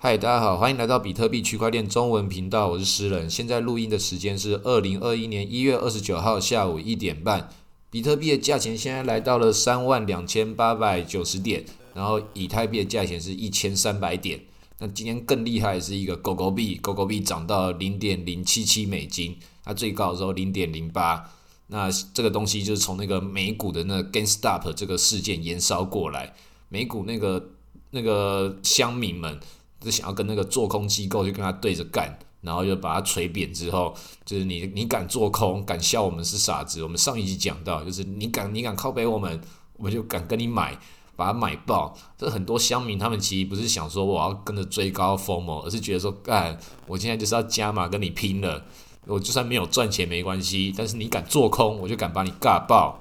嗨，大家好，欢迎来到比特币区块链中文频道，我是诗人。现在录音的时间是二零二一年一月二十九号下午一点半。比特币的价钱现在来到了三万两千八百九十点，然后以太币的价钱是一千三百点。那今天更厉害的是一个狗狗币，狗狗币涨到零点零七七美金，它最高的时候零点零八。那这个东西就是从那个美股的那 GameStop 这个事件延烧过来，美股那个那个乡民们。就想要跟那个做空机构就跟他对着干，然后就把他锤扁之后，就是你你敢做空，敢笑我们是傻子。我们上一集讲到，就是你敢你敢靠背我们，我们就敢跟你买，把它买爆。这很多乡民他们其实不是想说我要跟着追高疯魔，而是觉得说，干，我现在就是要加码跟你拼了。我就算没有赚钱没关系，但是你敢做空，我就敢把你尬爆。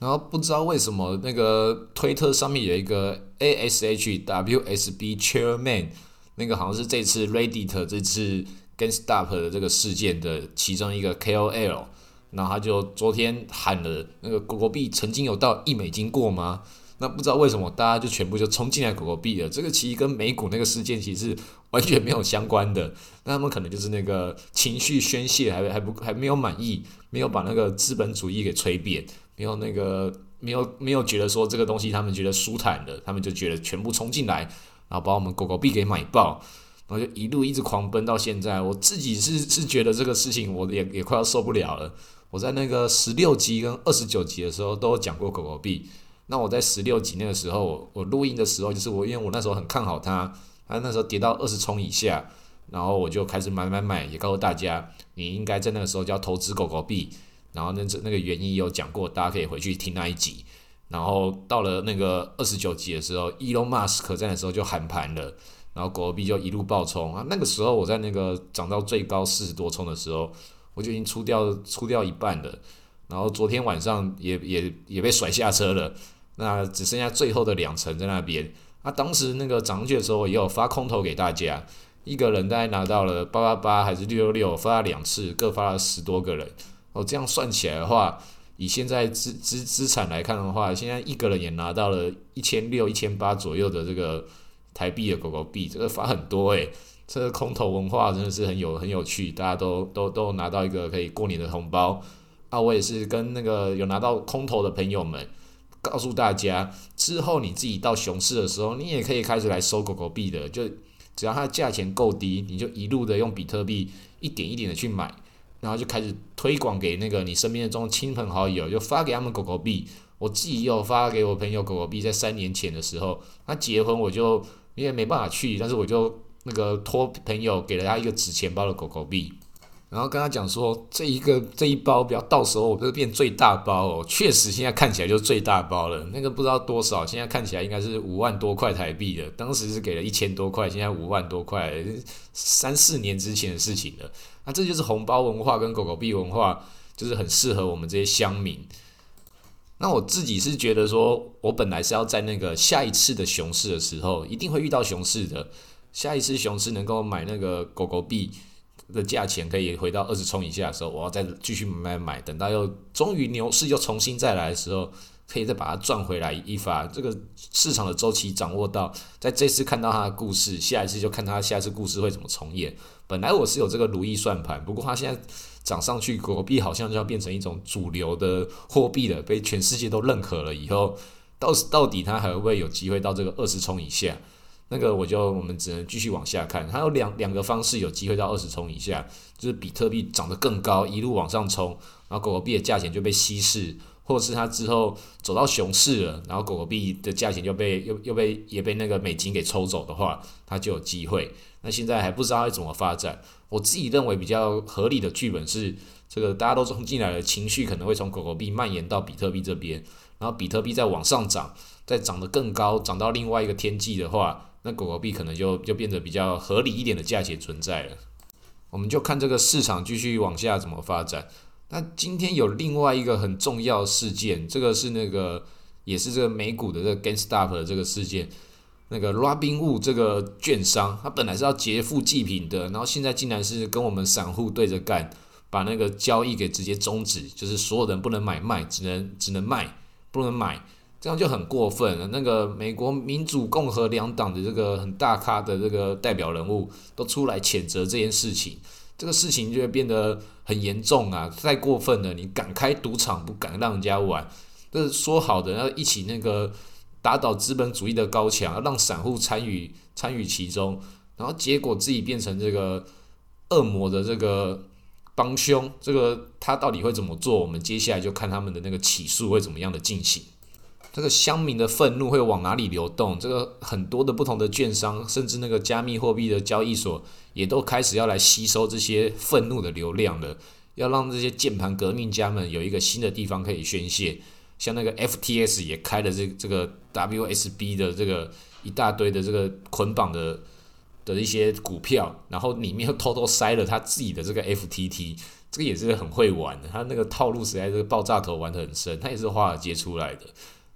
然后不知道为什么那个推特上面有一个 ASHWSB Chairman，那个好像是这次 Reddit 这次 GameStop 的这个事件的其中一个 KOL，然后他就昨天喊了那个狗狗币曾经有到一美金过吗？那不知道为什么大家就全部就冲进来狗狗币了。这个其实跟美股那个事件其实是完全没有相关的。那他们可能就是那个情绪宣泄还还不还没有满意，没有把那个资本主义给吹扁。没有那个，没有没有觉得说这个东西他们觉得舒坦的，他们就觉得全部冲进来，然后把我们狗狗币给买爆，然后就一路一直狂奔到现在。我自己是是觉得这个事情我也也快要受不了了。我在那个十六集跟二十九集的时候都讲过狗狗币。那我在十六集那个时候，我录音的时候，就是我因为我那时候很看好它，它那时候跌到二十冲以下，然后我就开始买买买，也告诉大家，你应该在那个时候就要投资狗狗币。然后那这那个原因有讲过，大家可以回去听那一集。然后到了那个二十九集的时候，Elon Musk 在的时候就喊盘了，然后狗币就一路暴冲啊。那个时候我在那个涨到最高四十多冲的时候，我就已经出掉出掉一半了。然后昨天晚上也也也被甩下车了，那只剩下最后的两层在那边。啊，当时那个涨上去的时候，也有发空头给大家，一个人大概拿到了八八八还是六六六，发了两次，各发了十多个人。哦，这样算起来的话，以现在资资资产来看的话，现在一个人也拿到了一千六、一千八左右的这个台币的狗狗币，这个发很多诶，这个空投文化真的是很有很有趣，大家都都都拿到一个可以过年的红包。啊，我也是跟那个有拿到空投的朋友们，告诉大家，之后你自己到熊市的时候，你也可以开始来收狗狗币的，就只要它价钱够低，你就一路的用比特币一点一点的去买。然后就开始推广给那个你身边的这种亲朋好友，就发给他们狗狗币。我自己有发给我朋友狗狗币，在三年前的时候，他结婚我就因为没办法去，但是我就那个托朋友给了他一个纸钱包的狗狗币。然后跟他讲说，这一个这一包不要到时候我就变最大包哦。确实现在看起来就是最大包了，那个不知道多少，现在看起来应该是五万多块台币的。当时是给了一千多块，现在五万多块，三四年之前的事情了。那这就是红包文化跟狗狗币文化，就是很适合我们这些乡民。那我自己是觉得说，我本来是要在那个下一次的熊市的时候，一定会遇到熊市的。下一次熊市能够买那个狗狗币。的价钱可以回到二十冲以下的时候，我要再继续买买买，等到又终于牛市又重新再来的时候，可以再把它赚回来一发。这个市场的周期掌握到，在这次看到它的故事，下一次就看它下一次故事会怎么重演。本来我是有这个如意算盘，不过它现在涨上去，国币好像就要变成一种主流的货币了，被全世界都认可了。以后到到底它还会不会有机会到这个二十冲以下？那个我就我们只能继续往下看，还有两两个方式有机会到二十冲以下，就是比特币涨得更高，一路往上冲，然后狗狗币的价钱就被稀释，或者是它之后走到熊市了，然后狗狗币的价钱就被又又被也被那个美金给抽走的话，它就有机会。那现在还不知道会怎么发展，我自己认为比较合理的剧本是，这个大家都冲进来了，情绪可能会从狗狗币蔓延到比特币这边，然后比特币再往上涨，再涨得更高，涨到另外一个天际的话。那狗狗币可能就就变得比较合理一点的价钱存在了，我们就看这个市场继续往下怎么发展。那今天有另外一个很重要事件，这个是那个也是这个美股的这个 GameStop 的这个事件，那个 Robinhood 这个券商，它本来是要劫富济贫的，然后现在竟然是跟我们散户对着干，把那个交易给直接终止，就是所有人不能买卖，只能只能卖，不能买。这样就很过分了。那个美国民主共和两党的这个很大咖的这个代表人物都出来谴责这件事情，这个事情就会变得很严重啊！太过分了，你敢开赌场不敢让人家玩，这说好的要一起那个打倒资本主义的高墙，让散户参与参与其中，然后结果自己变成这个恶魔的这个帮凶，这个他到底会怎么做？我们接下来就看他们的那个起诉会怎么样的进行。这个乡民的愤怒会往哪里流动？这个很多的不同的券商，甚至那个加密货币的交易所，也都开始要来吸收这些愤怒的流量了。要让这些键盘革命家们有一个新的地方可以宣泄。像那个 FTS 也开了这这个 WSB 的这个一大堆的这个捆绑的的一些股票，然后里面又偷偷塞了他自己的这个 FTT，这个也是很会玩的。他那个套路实在是爆炸头玩得很深，他也是华尔街出来的。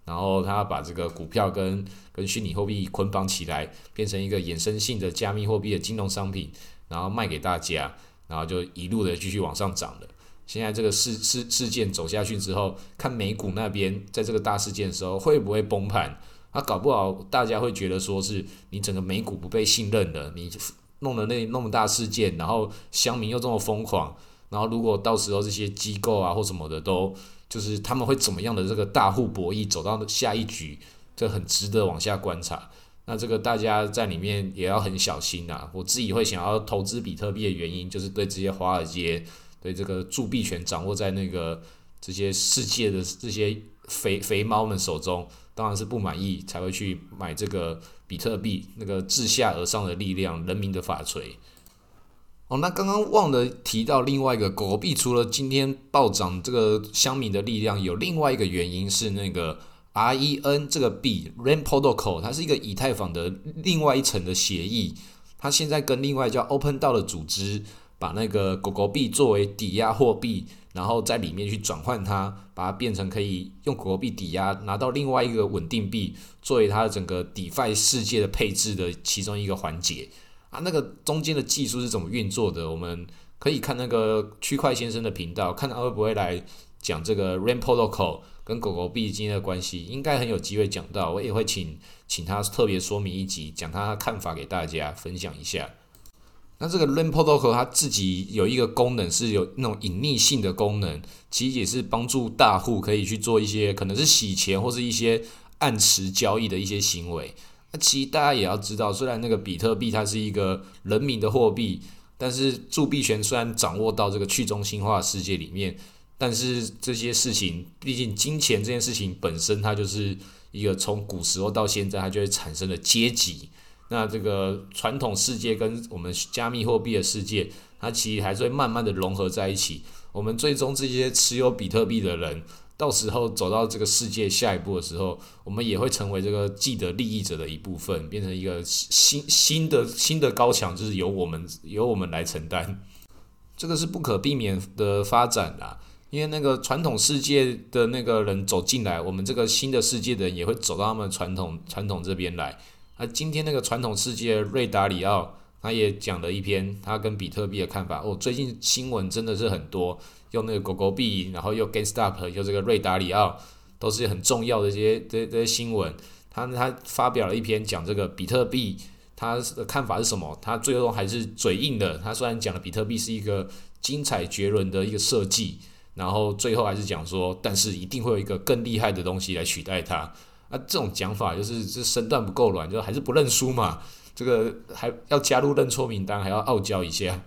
然后他把这个股票跟跟虚拟货币捆绑起来，变成一个衍生性的加密货币的金融商品，然后卖给大家，然后就一路的继续往上涨了。现在这个事事事件走下去之后，看美股那边在这个大事件的时候会不会崩盘？啊，搞不好大家会觉得说是你整个美股不被信任了，你弄了那那么大事件，然后乡民又这么疯狂，然后如果到时候这些机构啊或什么的都。就是他们会怎么样的这个大户博弈走到下一局，这很值得往下观察。那这个大家在里面也要很小心呐。我自己会想要投资比特币的原因，就是对这些华尔街、对这个铸币权掌握在那个这些世界的这些肥肥猫们手中，当然是不满意才会去买这个比特币。那个自下而上的力量，人民的法锤。哦，那刚刚忘了提到另外一个狗狗币，除了今天暴涨这个乡民的力量，有另外一个原因是那个 REN 这个币 Rain Protocol，它是一个以太坊的另外一层的协议，它现在跟另外叫 Open DAO 的组织，把那个狗狗币作为抵押货币，然后在里面去转换它，把它变成可以用狗狗币抵押拿到另外一个稳定币，作为它的整个 DeFi 世界的配置的其中一个环节。啊，那个中间的技术是怎么运作的？我们可以看那个区块先生的频道，看他会不会来讲这个 Rain Protocol 跟狗狗币之间的关系，应该很有机会讲到。我也会请请他特别说明一集，讲他的看法给大家分享一下。那这个 Rain Protocol 它自己有一个功能是有那种隐匿性的功能，其实也是帮助大户可以去做一些可能是洗钱或是一些暗池交易的一些行为。那其实大家也要知道，虽然那个比特币它是一个人民的货币，但是铸币权虽然掌握到这个去中心化世界里面，但是这些事情，毕竟金钱这件事情本身它就是一个从古时候到现在它就会产生的阶级。那这个传统世界跟我们加密货币的世界，它其实还是会慢慢的融合在一起。我们最终这些持有比特币的人。到时候走到这个世界下一步的时候，我们也会成为这个既得利益者的一部分，变成一个新新的新的高墙，就是由我们由我们来承担，这个是不可避免的发展啦。因为那个传统世界的那个人走进来，我们这个新的世界的人也会走到他们传统传统这边来。那今天那个传统世界瑞达里奥。他也讲了一篇他跟比特币的看法。哦，最近新闻真的是很多，用那个狗狗币，然后又 GameStop，又这个瑞达里奥，都是很重要的这些这这些新闻。他他发表了一篇讲这个比特币，他的看法是什么？他最后还是嘴硬的。他虽然讲了比特币是一个精彩绝伦的一个设计，然后最后还是讲说，但是一定会有一个更厉害的东西来取代它。啊，这种讲法就是这身段不够软，就还是不认输嘛。这个还要加入认错名单，还要傲娇一下。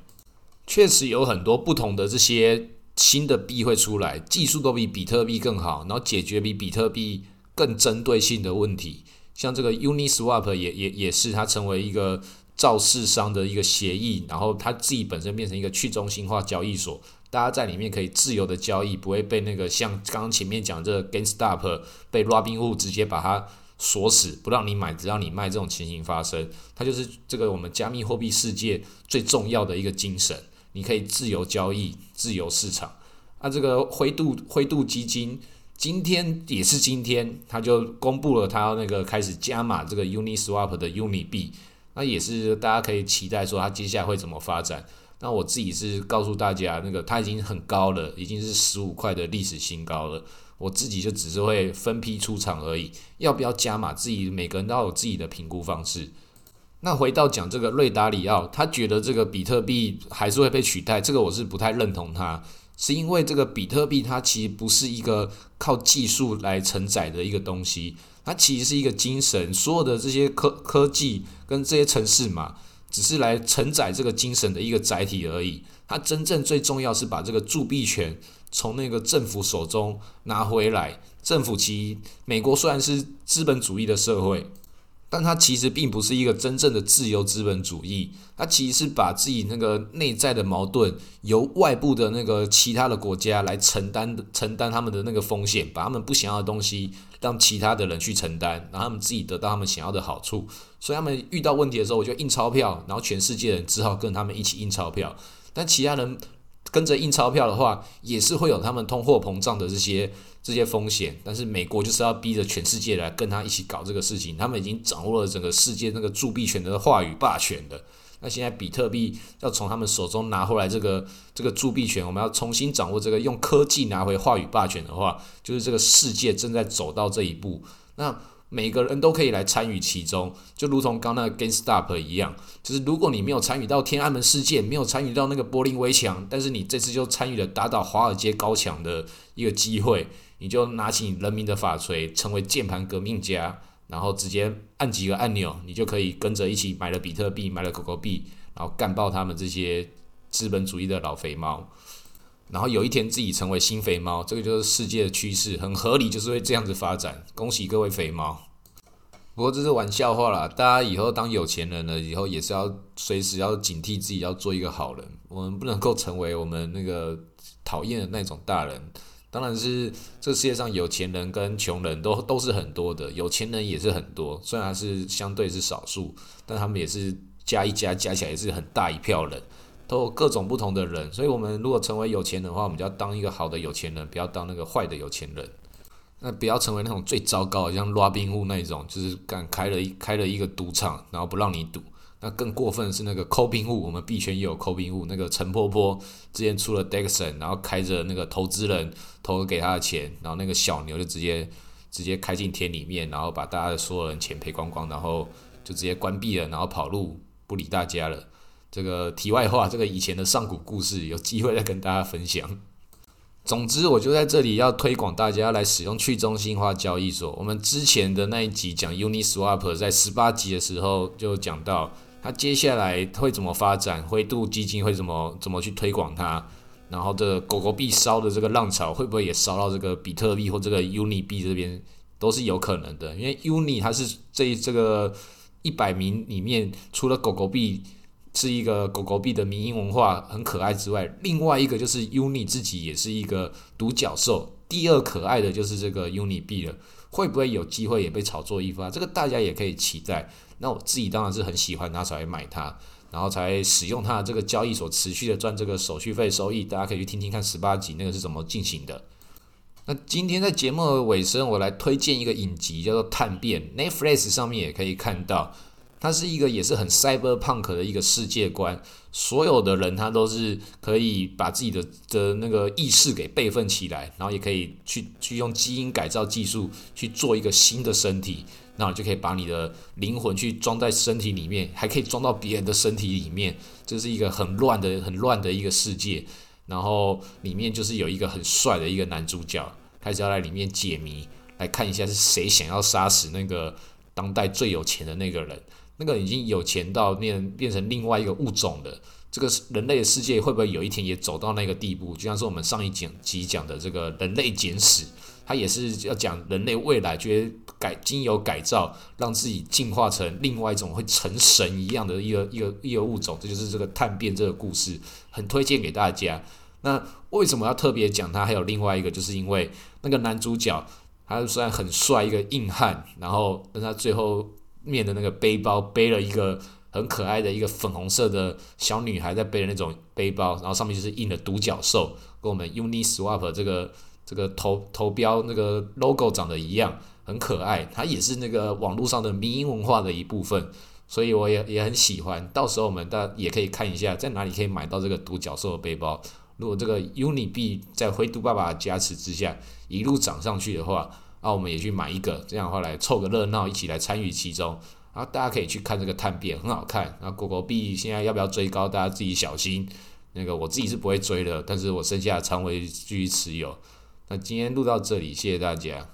确实有很多不同的这些新的币会出来，技术都比比特币更好，然后解决比比特币更针对性的问题。像这个 Uniswap 也也也是它成为一个造市商的一个协议，然后它自己本身变成一个去中心化交易所，大家在里面可以自由的交易，不会被那个像刚刚前面讲这个 GameStop 被 Robinhood 直接把它。锁死不让你买，只让你卖，这种情形发生，它就是这个我们加密货币世界最重要的一个精神。你可以自由交易、自由市场。啊，这个灰度灰度基金今天也是今天，它就公布了它那个开始加码这个 Uniswap 的 Uni 币，那也是大家可以期待说它接下来会怎么发展。那我自己是告诉大家，那个它已经很高了，已经是十五块的历史新高了。我自己就只是会分批出场而已。要不要加码，自己每个人都有自己的评估方式。那回到讲这个瑞达里奥，他觉得这个比特币还是会被取代，这个我是不太认同他，是因为这个比特币它其实不是一个靠技术来承载的一个东西，它其实是一个精神，所有的这些科科技跟这些城市嘛，只是来承载这个精神的一个载体而已。它真正最重要是把这个铸币权从那个政府手中拿回来。政府其美国虽然是资本主义的社会。但它其实并不是一个真正的自由资本主义，它其实是把自己那个内在的矛盾由外部的那个其他的国家来承担承担他们的那个风险，把他们不想要的东西让其他的人去承担，然后他们自己得到他们想要的好处。所以他们遇到问题的时候，我就印钞票，然后全世界人只好跟他们一起印钞票。但其他人跟着印钞票的话，也是会有他们通货膨胀的这些。这些风险，但是美国就是要逼着全世界来跟他一起搞这个事情。他们已经掌握了整个世界那个铸币权的话语霸权的。那现在比特币要从他们手中拿回来这个这个铸币权，我们要重新掌握这个用科技拿回话语霸权的话，就是这个世界正在走到这一步。那每个人都可以来参与其中，就如同刚那个 GameStop 一样，就是如果你没有参与到天安门事件，没有参与到那个柏林围墙，但是你这次就参与了打倒华尔街高墙的一个机会。你就拿起你人民的法锤，成为键盘革命家，然后直接按几个按钮，你就可以跟着一起买了比特币，买了狗狗币，然后干爆他们这些资本主义的老肥猫，然后有一天自己成为新肥猫，这个就是世界的趋势，很合理，就是会这样子发展。恭喜各位肥猫！不过这是玩笑话啦，大家以后当有钱人了以后，也是要随时要警惕自己，要做一个好人。我们不能够成为我们那个讨厌的那种大人。当然是这世界上有钱人跟穷人都都是很多的，有钱人也是很多，虽然是相对是少数，但他们也是加一加加起来也是很大一票人，都有各种不同的人。所以，我们如果成为有钱人的话，我们就要当一个好的有钱人，不要当那个坏的有钱人。那不要成为那种最糟糕的，像拉宾户那种，就是敢开了一开了一个赌场，然后不让你赌。那更过分是那个抠兵户，我们币圈也有抠兵户。那个陈婆婆之前出了 Dexon，然后开着那个投资人投给他的钱，然后那个小牛就直接直接开进田里面，然后把大家的所有人钱赔光光，然后就直接关闭了，然后跑路不理大家了。这个题外话，这个以前的上古故事，有机会再跟大家分享。总之，我就在这里要推广大家来使用去中心化交易所。我们之前的那一集讲 Uniswap，在十八集的时候就讲到。它接下来会怎么发展？灰度基金会怎么怎么去推广它？然后这狗狗币烧的这个浪潮会不会也烧到这个比特币或这个 Uni 币这边？都是有可能的。因为 Uni 它是这这个一百名里面，除了狗狗币是一个狗狗币的民营文化很可爱之外，另外一个就是 Uni 自己也是一个独角兽。第二可爱的就是这个 Uni 币了，会不会有机会也被炒作一发？这个大家也可以期待。那我自己当然是很喜欢拿出来买它，然后才使用它的这个交易所持续的赚这个手续费收益。大家可以去听听看十八集那个是怎么进行的。那今天在节目的尾声，我来推荐一个影集，叫做《探变》，Netflix 上面也可以看到。它是一个也是很 cyberpunk 的一个世界观，所有的人他都是可以把自己的的那个意识给备份起来，然后也可以去去用基因改造技术去做一个新的身体。那就可以把你的灵魂去装在身体里面，还可以装到别人的身体里面，这是一个很乱的、很乱的一个世界。然后里面就是有一个很帅的一个男主角，开始要来里面解谜，来看一下是谁想要杀死那个当代最有钱的那个人。那个已经有钱到变变成另外一个物种的这个人类的世界，会不会有一天也走到那个地步？就像是我们上一讲集讲的这个人类简史。它也是要讲人类未来，觉得改经由改造，让自己进化成另外一种会成神一样的一个一个一个物种，这就是这个探变这个故事，很推荐给大家。那为什么要特别讲它？还有另外一个，就是因为那个男主角，他虽然很帅，一个硬汉，然后但他最后面的那个背包背了一个很可爱的一个粉红色的小女孩在背的那种背包，然后上面就是印了独角兽，跟我们 Uniswap 这个。这个头头标那个 logo 长得一样，很可爱。它也是那个网络上的民营文化的一部分，所以我也也很喜欢。到时候我们大家也可以看一下，在哪里可以买到这个独角兽的背包。如果这个 Uni 币在灰度爸爸加持之下一路涨上去的话，那我们也去买一个，这样的话来凑个热闹，一起来参与其中。啊大家可以去看这个探变，很好看。那狗狗币现在要不要追高？大家自己小心。那个我自己是不会追的，但是我剩下的仓位继续持有。那今天录到这里，谢谢大家。